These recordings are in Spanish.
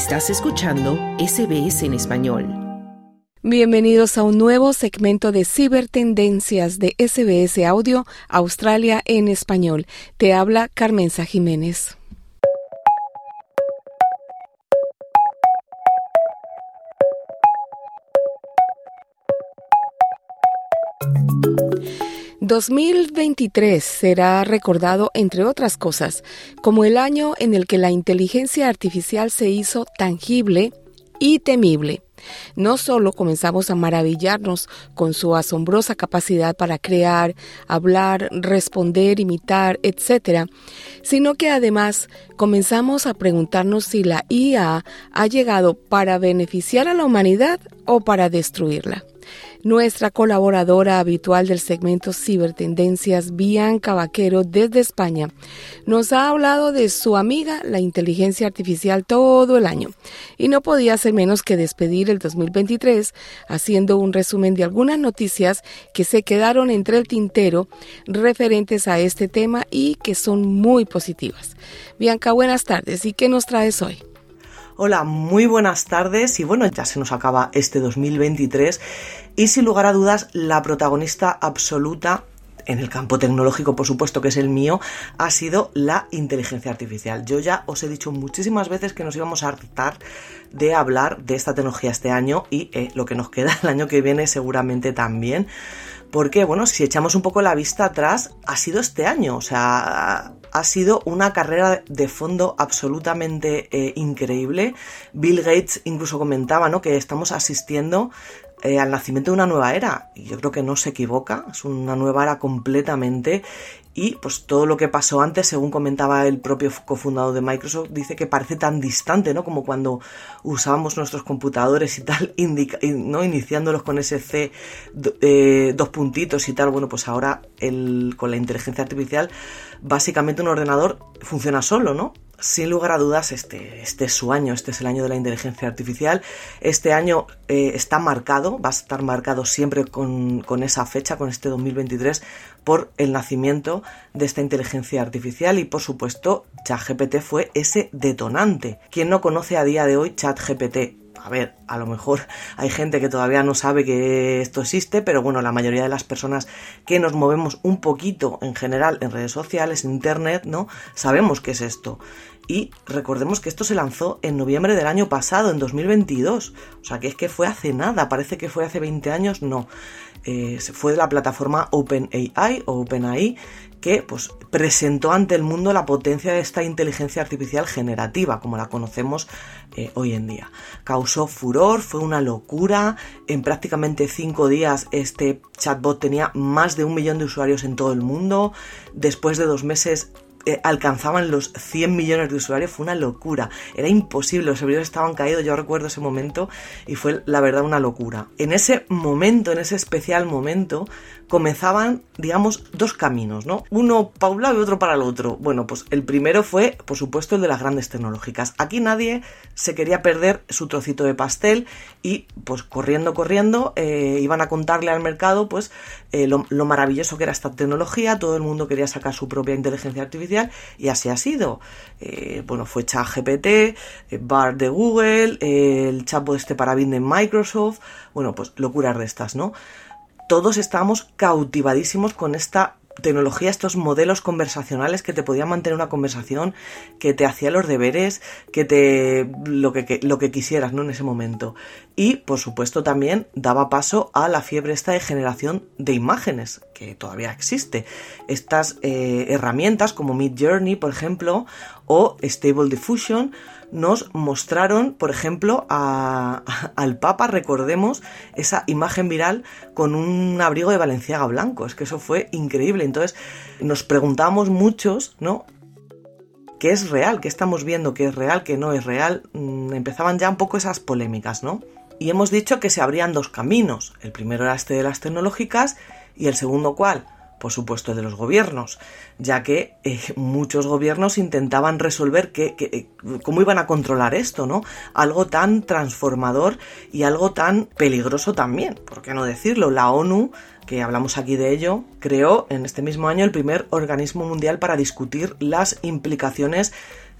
Estás escuchando SBS en español. Bienvenidos a un nuevo segmento de Cibertendencias de SBS Audio Australia en español. Te habla Carmenza Jiménez. ...2023 será recordado, entre otras cosas, como el año en el que la inteligencia artificial se hizo tangible y temible. No solo comenzamos a maravillarnos con su asombrosa capacidad para crear, hablar, responder, imitar, etc., sino que además comenzamos a preguntarnos si la IA ha llegado para beneficiar a la humanidad o para destruirla. Nuestra colaboradora habitual del segmento Cibertendencias, Bianca Vaquero, desde España, nos ha hablado de su amiga, la inteligencia artificial, todo el año. Y no podía ser menos que despedir el 2023 haciendo un resumen de algunas noticias que se quedaron entre el tintero referentes a este tema y que son muy positivas. Bianca, buenas tardes. ¿Y qué nos traes hoy? Hola, muy buenas tardes y bueno, ya se nos acaba este 2023 y sin lugar a dudas la protagonista absoluta en el campo tecnológico, por supuesto que es el mío, ha sido la inteligencia artificial. Yo ya os he dicho muchísimas veces que nos íbamos a hartar de hablar de esta tecnología este año y eh, lo que nos queda el año que viene seguramente también. Porque, bueno, si echamos un poco la vista atrás, ha sido este año, o sea, ha sido una carrera de fondo absolutamente eh, increíble. Bill Gates incluso comentaba, ¿no? Que estamos asistiendo eh, al nacimiento de una nueva era. Y yo creo que no se equivoca, es una nueva era completamente. Y pues todo lo que pasó antes, según comentaba el propio cofundador de Microsoft, dice que parece tan distante, ¿no? Como cuando usábamos nuestros computadores y tal, ¿no? Iniciándolos con ese C, eh, dos puntitos y tal. Bueno, pues ahora el, con la inteligencia artificial, básicamente un ordenador funciona solo, ¿no? Sin lugar a dudas, este, este, es su año, este es el año de la inteligencia artificial. Este año eh, está marcado, va a estar marcado siempre con, con, esa fecha, con este 2023, por el nacimiento de esta inteligencia artificial y, por supuesto, ChatGPT fue ese detonante. ¿Quién no conoce a día de hoy ChatGPT? A ver, a lo mejor hay gente que todavía no sabe que esto existe, pero bueno, la mayoría de las personas que nos movemos un poquito en general en redes sociales, en internet, ¿no? Sabemos qué es esto. Y recordemos que esto se lanzó en noviembre del año pasado, en 2022. O sea, que es que fue hace nada, parece que fue hace 20 años, no. Eh, fue de la plataforma OpenAI o OpenAI que pues, presentó ante el mundo la potencia de esta inteligencia artificial generativa, como la conocemos eh, hoy en día. Causó furor, fue una locura. En prácticamente cinco días este chatbot tenía más de un millón de usuarios en todo el mundo. Después de dos meses eh, alcanzaban los 100 millones de usuarios, fue una locura. Era imposible, los servidores estaban caídos, yo recuerdo ese momento y fue la verdad una locura. En ese momento, en ese especial momento, comenzaban, digamos, dos caminos, ¿no? Uno para un lado y otro para el otro. Bueno, pues el primero fue, por supuesto, el de las grandes tecnológicas. Aquí nadie se quería perder su trocito de pastel y, pues, corriendo, corriendo, eh, iban a contarle al mercado, pues, eh, lo, maravilloso que era esta tecnología. Todo el mundo quería sacar su propia inteligencia artificial y así ha sido. Eh, bueno, fue ChatGPT, BART de Google, el chatbot este para de Microsoft. Bueno, pues locuras de estas, ¿no? Todos estábamos cautivadísimos con esta tecnología, estos modelos conversacionales que te podían mantener una conversación, que te hacía los deberes, que te lo que, lo que quisieras, ¿no? En ese momento. Y, por supuesto, también daba paso a la fiebre esta de generación de imágenes, que todavía existe. Estas eh, herramientas como Mid Journey, por ejemplo, o Stable Diffusion, nos mostraron, por ejemplo, al Papa, recordemos, esa imagen viral con un abrigo de Valenciaga blanco. Es que eso fue increíble. Entonces, nos preguntamos muchos, ¿no? ¿Qué es real? ¿Qué estamos viendo? ¿Qué es real? ¿Qué no es real? Mm, empezaban ya un poco esas polémicas, ¿no? Y hemos dicho que se abrían dos caminos. El primero era este de las tecnológicas y el segundo, ¿cuál? Por supuesto, de los gobiernos, ya que eh, muchos gobiernos intentaban resolver que, eh, cómo iban a controlar esto, ¿no? Algo tan transformador y algo tan peligroso también, ¿por qué no decirlo? La ONU, que hablamos aquí de ello, creó en este mismo año el primer organismo mundial para discutir las implicaciones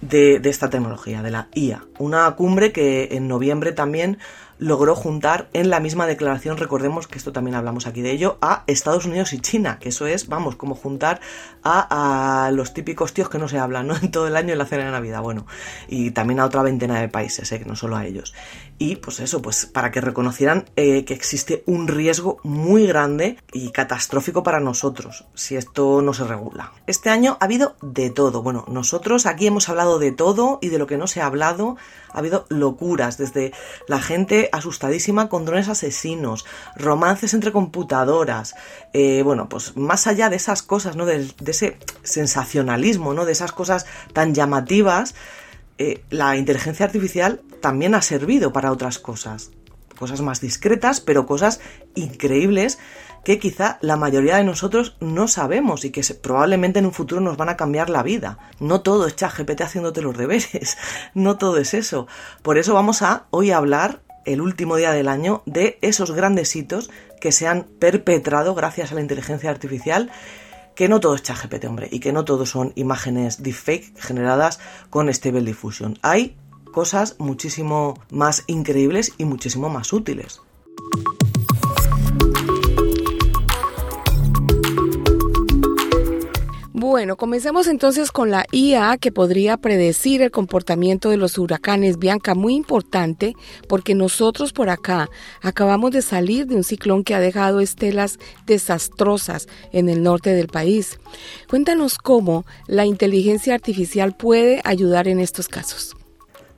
de, de esta tecnología, de la IA. Una cumbre que en noviembre también logró juntar en la misma declaración, recordemos que esto también hablamos aquí de ello, a Estados Unidos y China, que eso es, vamos, como juntar a, los típicos tíos que no se hablan, ¿no? En todo el año en la cena de Navidad, bueno, y también a otra veintena de países, ¿eh? no solo a ellos. Y pues eso, pues para que reconocieran eh, que existe un riesgo muy grande y catastrófico para nosotros si esto no se regula. Este año ha habido de todo. Bueno, nosotros aquí hemos hablado de todo y de lo que no se ha hablado ha habido locuras, desde la gente asustadísima con drones asesinos, romances entre computadoras, eh, bueno, pues más allá de esas cosas, ¿no? De, ese sensacionalismo, ¿no? De esas cosas tan llamativas, eh, la inteligencia artificial también ha servido para otras cosas. Cosas más discretas, pero cosas increíbles que quizá la mayoría de nosotros no sabemos y que probablemente en un futuro nos van a cambiar la vida. No todo es ChatGPT haciéndote los deberes, no todo es eso. Por eso vamos a hoy hablar el último día del año de esos grandes hitos que se han perpetrado gracias a la inteligencia artificial que no todo es ChatGPT, hombre, y que no todo son imágenes deepfake generadas con Stable Diffusion. Hay cosas muchísimo más increíbles y muchísimo más útiles. Bueno, comencemos entonces con la IA que podría predecir el comportamiento de los huracanes. Bianca, muy importante porque nosotros por acá acabamos de salir de un ciclón que ha dejado estelas desastrosas en el norte del país. Cuéntanos cómo la inteligencia artificial puede ayudar en estos casos.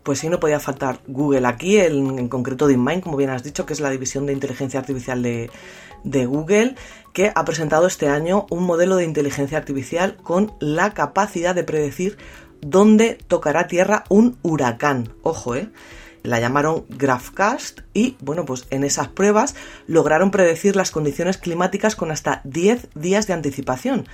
Pues sí, no podía faltar Google aquí, en, concreto DeepMind, como bien has dicho, que es la división de inteligencia artificial de, de Google, que ha presentado este año un modelo de inteligencia artificial con la capacidad de predecir dónde tocará tierra un huracán. Ojo, ¿eh? La llamaron GraphCast y, bueno, pues en esas pruebas lograron predecir las condiciones climáticas con hasta 10 días de anticipación,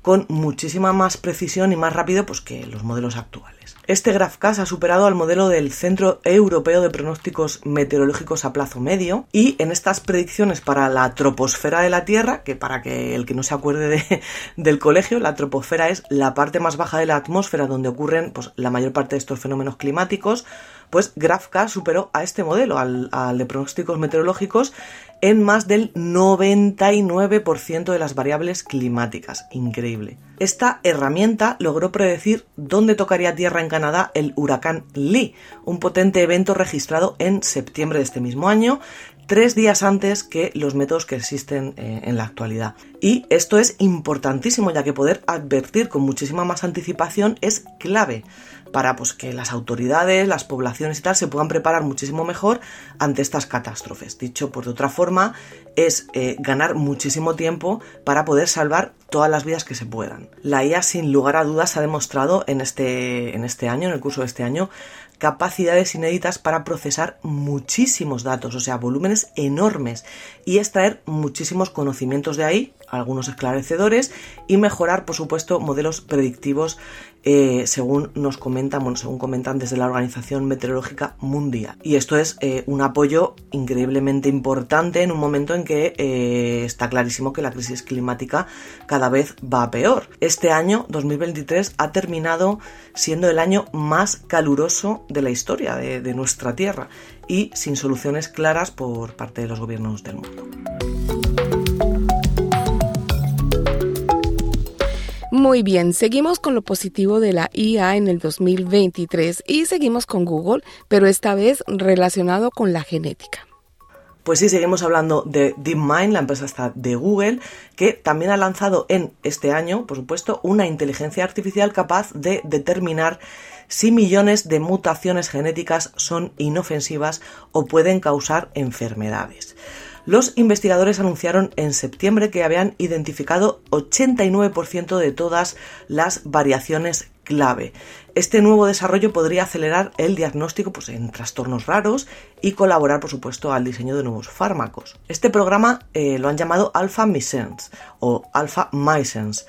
con muchísima más precisión y más rápido pues, que los modelos actuales. Este GraphCast ha superado al modelo del Centro Europeo de Pronósticos Meteorológicos a plazo medio y en estas predicciones para la troposfera de la Tierra, que para que el que no se acuerde del colegio, la troposfera es la parte más baja de la atmósfera donde ocurren pues, la mayor parte de estos fenómenos climáticos, pues GraphCast superó a este modelo, al, de pronósticos meteorológicos, en más del 99% de las variables climáticas. Increíble. Esta herramienta logró predecir dónde tocaría tierra en Canadá el huracán Lee, un potente evento registrado en septiembre de este mismo año, tres días antes que los métodos que existen eh, en la actualidad. Y esto es importantísimo ya que poder advertir con muchísima más anticipación es clave para pues, que las autoridades, las poblaciones y tal se puedan preparar muchísimo mejor ante estas catástrofes. Dicho por otra forma, es eh, ganar muchísimo tiempo para poder salvar todas las vidas que se puedan. La IA, sin lugar a dudas, ha demostrado en este, en este año, en el curso de este año, capacidades inéditas para procesar muchísimos datos, o sea, volúmenes enormes, y extraer muchísimos conocimientos de ahí, algunos esclarecedores, y mejorar, por supuesto, modelos predictivos eh, según nos comentan, bueno, según comentan desde la Organización Meteorológica Mundial. Y esto es eh, un apoyo increíblemente importante en un momento en que eh, está clarísimo que la crisis climática cada vez va peor. Este año, 2023, ha terminado siendo el año más caluroso de la historia de nuestra Tierra y sin soluciones claras por parte de los gobiernos del mundo. Muy bien, seguimos con lo positivo de la IA en el 2023 y seguimos con Google, pero esta vez relacionado con la genética. Pues sí, seguimos hablando de DeepMind, la empresa de Google, que también ha lanzado en este año, por supuesto, una inteligencia artificial capaz de determinar si millones de mutaciones genéticas son inofensivas o pueden causar enfermedades. Los investigadores anunciaron en septiembre que habían identificado 89% de todas las variaciones clave. Este nuevo desarrollo podría acelerar el diagnóstico pues, en trastornos raros y colaborar, por supuesto, al diseño de nuevos fármacos. Este programa eh, lo han llamado Alpha Missense o Alpha Missense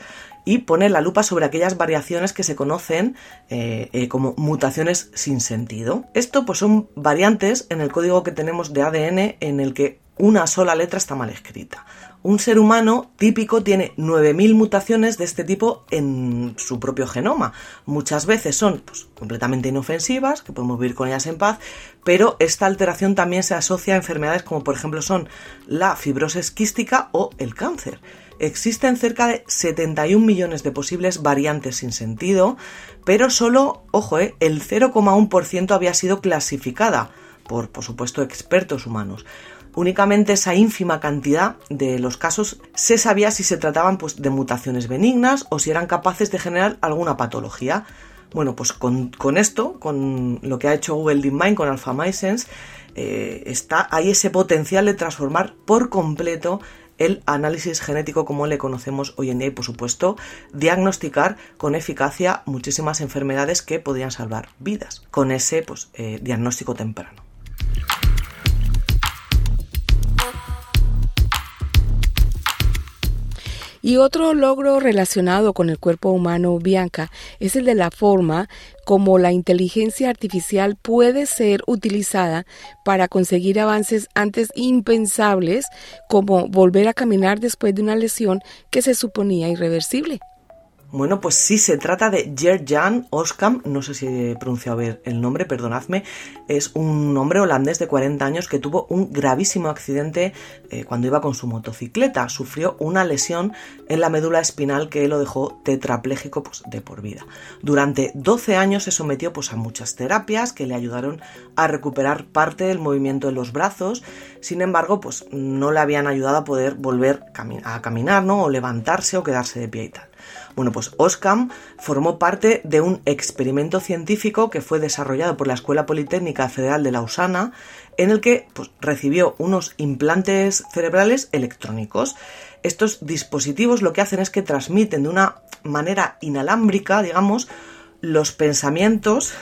y pone la lupa sobre aquellas variaciones que se conocen eh, eh, como mutaciones sin sentido. Esto pues son variantes en el código que tenemos de ADN en el que una sola letra está mal escrita Un ser humano típico tiene 9.000 mutaciones de este tipo en su propio genoma. Muchas veces son pues, completamente inofensivas, que podemos vivir con ellas en paz, pero esta alteración también se asocia a enfermedades como por ejemplo son la fibrosis quística o el cáncer. Existen cerca de 71 millones de posibles variantes sin sentido, pero solo, ojo, eh, el 0,1% había sido clasificada por, por supuesto, expertos humanos únicamente esa ínfima cantidad de los casos se sabía si se trataban pues, de mutaciones benignas o si eran capaces de generar alguna patología. Bueno, pues con, esto, con lo que ha hecho Google DeepMind con AlphaMysense, eh, está, hay ese potencial de transformar por completo el análisis genético como le conocemos hoy en día y por supuesto diagnosticar con eficacia muchísimas enfermedades que podrían salvar vidas con ese pues, eh, diagnóstico temprano. Y otro logro relacionado con el cuerpo humano, Bianca, es el de la forma como la inteligencia artificial puede ser utilizada para conseguir avances antes impensables, como volver a caminar después de una lesión que se suponía irreversible. Bueno, pues sí, se trata de Gert-Jan Oskam, no sé si he pronunciado bien el nombre, perdonadme, es un hombre holandés de 40 años que tuvo un gravísimo accidente eh, cuando iba con su motocicleta. Sufrió una lesión en la médula espinal que lo dejó tetrapléjico pues, de por vida. Durante 12 años se sometió pues, a muchas terapias que le ayudaron a recuperar parte del movimiento de los brazos, sin embargo, pues no le habían ayudado a poder volver a caminar, ¿no? o levantarse o quedarse de pie y tal. Bueno, pues Oskam formó parte de un experimento científico que fue desarrollado por la Escuela Politécnica Federal de Lausana, en el que pues, recibió unos implantes cerebrales electrónicos. Estos dispositivos lo que hacen es que transmiten de una manera inalámbrica, digamos, los pensamientos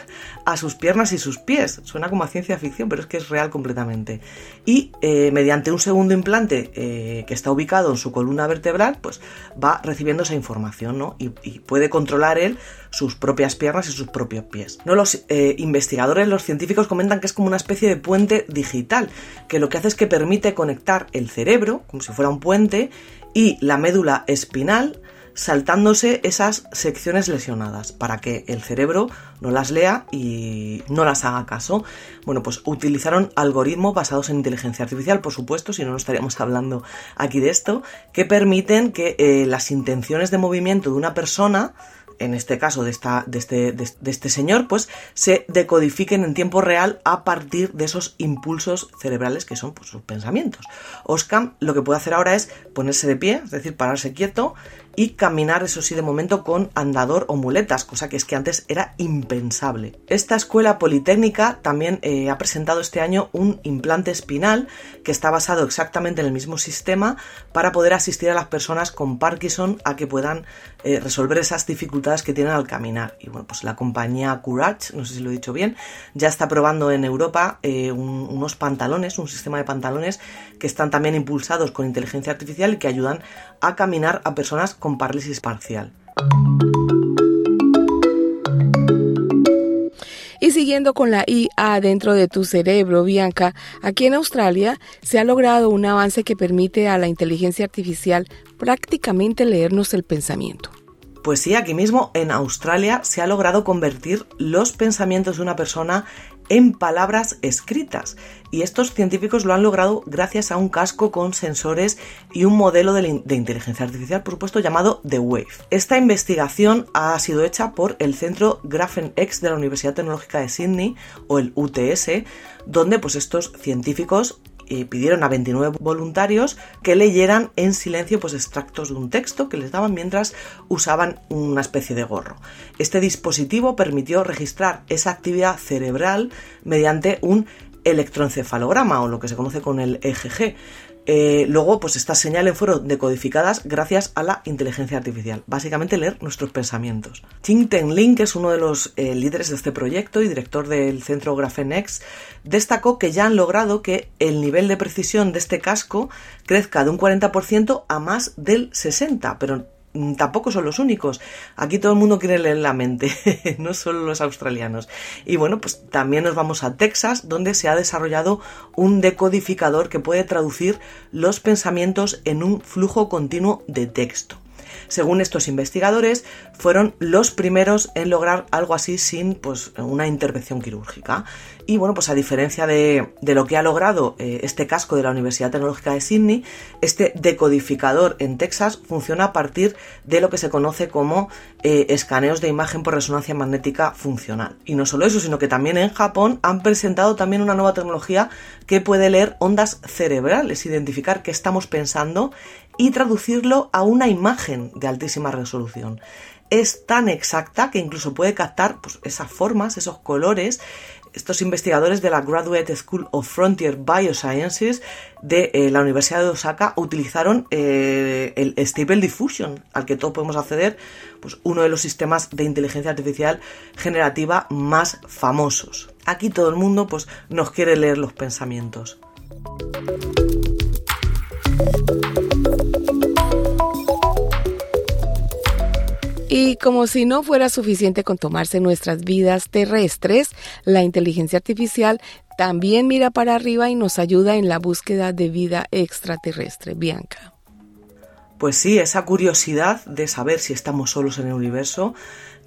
a sus piernas y sus pies. Suena como a ciencia ficción, pero es que es real completamente. Y eh, mediante un segundo implante eh, que está ubicado en su columna vertebral, pues va recibiendo esa información, ¿no? Y, puede controlar él sus propias piernas y sus propios pies. ¿No? Los eh, investigadores, los científicos comentan que es como una especie de puente digital, que lo que hace es que permite conectar el cerebro, como si fuera un puente, y la médula espinal saltándose esas secciones lesionadas para que el cerebro no las lea y no las haga caso. Bueno, pues utilizaron algoritmos basados en inteligencia artificial, por supuesto, si no, no estaríamos hablando aquí de esto, que permiten que eh, las intenciones de movimiento de una persona en este caso de, esta, de, este, de, este señor, pues se decodifiquen en tiempo real a partir de esos impulsos cerebrales que son pues, sus pensamientos. Oscam lo que puede hacer ahora es ponerse de pie, es decir, pararse quieto y caminar, eso sí, de momento con andador o muletas, cosa que es que antes era impensable. Esta escuela politécnica también eh, ha presentado este año un implante espinal que está basado exactamente en el mismo sistema para poder asistir a las personas con Parkinson a que puedan eh, resolver esas dificultades que tienen al caminar. Y bueno, pues la compañía Courage, no sé si lo he dicho bien, ya está probando en Europa eh, unos pantalones, un sistema de pantalones que están también impulsados con inteligencia artificial y que ayudan a caminar a personas con parálisis parcial. Y siguiendo con la IA dentro de tu cerebro, Bianca, aquí en Australia se ha logrado un avance que permite a la inteligencia artificial prácticamente leernos el pensamiento. Pues sí, aquí mismo en Australia se ha logrado convertir los pensamientos de una persona en palabras escritas. Y estos científicos lo han logrado gracias a un casco con sensores y un modelo de, inteligencia artificial, por supuesto, llamado The Wave. Esta investigación ha sido hecha por el Centro GraphenX de la Universidad Tecnológica de Sydney, o el UTS, donde pues, estos científicos pidieron a 29 voluntarios que leyeran en silencio pues extractos de un texto que les daban mientras usaban una especie de gorro. Este dispositivo permitió registrar esa actividad cerebral mediante un electroencefalograma o lo que se conoce con el EGG, eh, luego, pues estas señales fueron decodificadas gracias a la inteligencia artificial. Básicamente leer nuestros pensamientos. Ting Ten Lin, que es uno de los eh, líderes de este proyecto y director del centro Graphenex, destacó que ya han logrado que el nivel de precisión de este casco crezca de un 40% a más del 60%, pero tampoco son los únicos. Aquí todo el mundo quiere leer la mente, no solo los australianos. Y bueno, pues también nos vamos a Texas, donde se ha desarrollado un decodificador que puede traducir los pensamientos en un flujo continuo de texto. Según estos investigadores, fueron los primeros en lograr algo así sin pues, una intervención quirúrgica. Y bueno, pues a diferencia de, lo que ha logrado eh, este casco de la Universidad Tecnológica de Sydney, este decodificador en Texas funciona a partir de lo que se conoce como eh, escaneos de imagen por resonancia magnética funcional. Y no solo eso, sino que también en Japón han presentado también una nueva tecnología que puede leer ondas cerebrales, identificar qué estamos pensando y traducirlo a una imagen de altísima resolución. Es tan exacta que incluso puede captar pues, esas formas, esos colores. Estos investigadores de la Graduate School of Frontier Biosciences de eh, la Universidad de Osaka utilizaron eh, el Stable Diffusion, al que todos podemos acceder, pues uno de los sistemas de inteligencia artificial generativa más famosos. Aquí todo el mundo pues, nos quiere leer los pensamientos. Y como si no fuera suficiente con tomarse nuestras vidas terrestres, la inteligencia artificial también mira para arriba y nos ayuda en la búsqueda de vida extraterrestre. Bianca. Pues sí, esa curiosidad de saber si estamos solos en el universo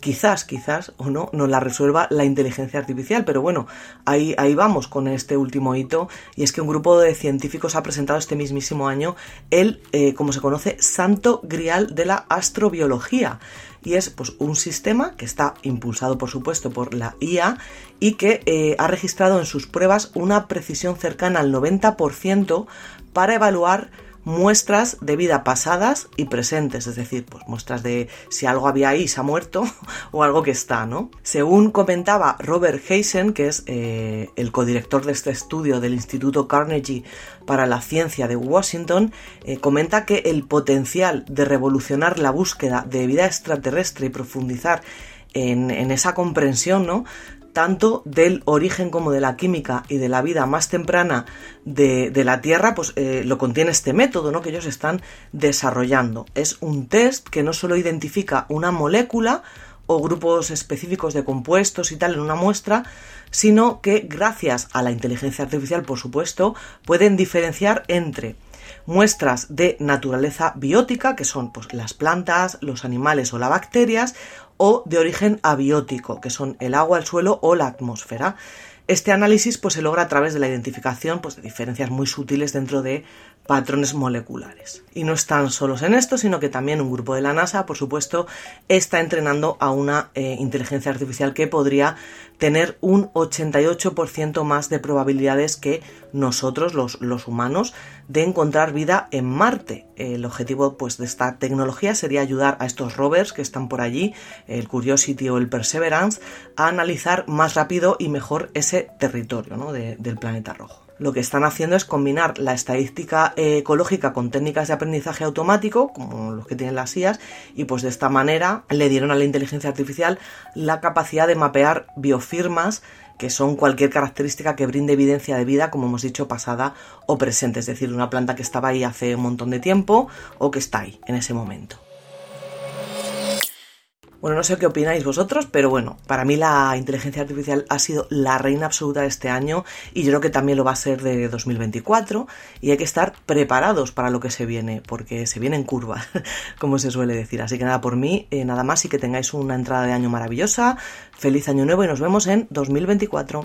quizás, quizás o no, nos la resuelva la inteligencia artificial. Pero bueno, ahí, ahí vamos con este último hito. Y es que un grupo de científicos ha presentado este mismísimo año el, eh, como se conoce, santo grial de la astrobiología. Y es pues, un sistema que está impulsado, por supuesto, por la IA y que eh, ha registrado en sus pruebas una precisión cercana al 90% para evaluar muestras de vida pasadas y presentes, es decir, pues muestras de si algo había ahí se ha muerto o algo que está, ¿no? Según comentaba Robert Heisen, que es eh, el codirector de este estudio del Instituto Carnegie para la Ciencia de Washington, eh, comenta que el potencial de revolucionar la búsqueda de vida extraterrestre y profundizar en, en, esa comprensión, ¿no? Tanto del origen como de la química y de la vida más temprana de, la Tierra, pues eh, lo contiene este método ¿no? que ellos están desarrollando. Es un test que no solo identifica una molécula o grupos específicos de compuestos y tal en una muestra, sino que gracias a la inteligencia artificial, por supuesto, pueden diferenciar entre muestras de naturaleza biótica, que son pues, las plantas, los animales o las bacterias, o de origen abiótico, que son el agua, el suelo o la atmósfera. Este análisis pues, se logra a través de la identificación pues, de diferencias muy sutiles dentro de patrones moleculares. Y no están solos en esto, sino que también un grupo de la NASA, por supuesto, está entrenando a una eh, inteligencia artificial que podría tener un 88% más de probabilidades que nosotros, los, los, humanos, de encontrar vida en Marte. El objetivo pues, de esta tecnología sería ayudar a estos rovers que están por allí, el Curiosity o el Perseverance, a analizar más rápido y mejor ese territorio del planeta rojo lo que están haciendo es combinar la estadística eh, ecológica con técnicas de aprendizaje automático, como los que tienen las IAS, y pues de esta manera le dieron a la inteligencia artificial la capacidad de mapear biofirmas que son cualquier característica que brinde evidencia de vida, como hemos dicho, pasada o presente, es decir, una planta que estaba ahí hace un montón de tiempo o que está ahí en ese momento. Bueno, no sé qué opináis vosotros, pero bueno, para mí la inteligencia artificial ha sido la reina absoluta de este año y yo creo que también lo va a ser de 2024 y hay que estar preparados para lo que se viene, porque se viene en curva, como se suele decir. Así que nada, por mí, eh, nada más y que tengáis una entrada de año maravillosa, feliz año nuevo y nos vemos en 2024.